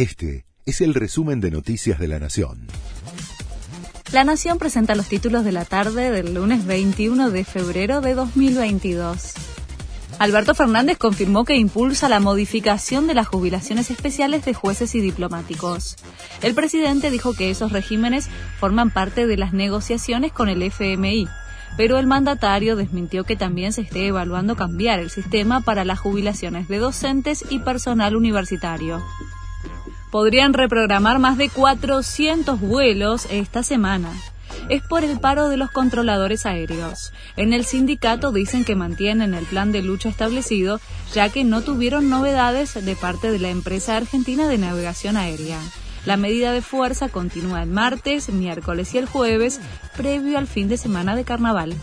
Este es el resumen de Noticias de la Nación. La Nación presenta los títulos de la tarde del lunes 21 de febrero de 2022. Alberto Fernández confirmó que impulsa la modificación de las jubilaciones especiales de jueces y diplomáticos. El presidente dijo que esos regímenes forman parte de las negociaciones con el FMI, pero el mandatario desmintió que también se esté evaluando cambiar el sistema para las jubilaciones de docentes y personal universitario podrían reprogramar más de 400 vuelos esta semana. Es por el paro de los controladores aéreos. En el sindicato dicen que mantienen el plan de lucha establecido, ya que no tuvieron novedades de parte de la empresa argentina de navegación aérea. La medida de fuerza continúa el martes, miércoles y el jueves, previo al fin de semana de carnaval.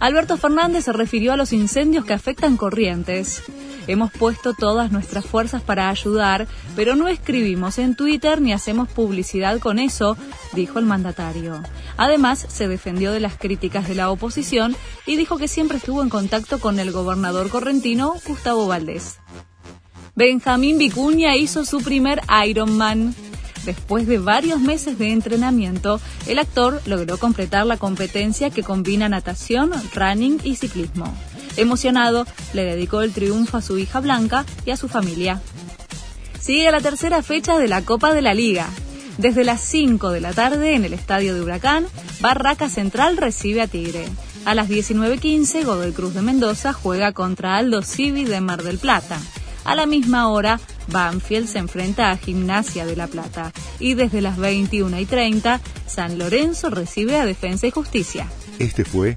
Alberto Fernández se refirió a los incendios que afectan Corrientes. Hemos puesto todas nuestras fuerzas para ayudar, pero no escribimos en Twitter ni hacemos publicidad con eso, dijo el mandatario. Además, se defendió de las críticas de la oposición y dijo que siempre estuvo en contacto con el gobernador correntino, Gustavo Valdés. Benjamín Vicuña hizo su primer Ironman. Después de varios meses de entrenamiento, el actor logró completar la competencia que combina natación, running y ciclismo. Emocionado, le dedicó el triunfo a su hija Blanca y a su familia. Sigue la tercera fecha de la Copa de la Liga. Desde las 5 de la tarde en el estadio de Huracán, Barraca Central recibe a Tigre. A las 19.15, Godoy Cruz de Mendoza juega contra Aldo Civi de Mar del Plata. A la misma hora, Banfield se enfrenta a Gimnasia de La Plata. Y desde las 21.30, San Lorenzo recibe a Defensa y Justicia. Este fue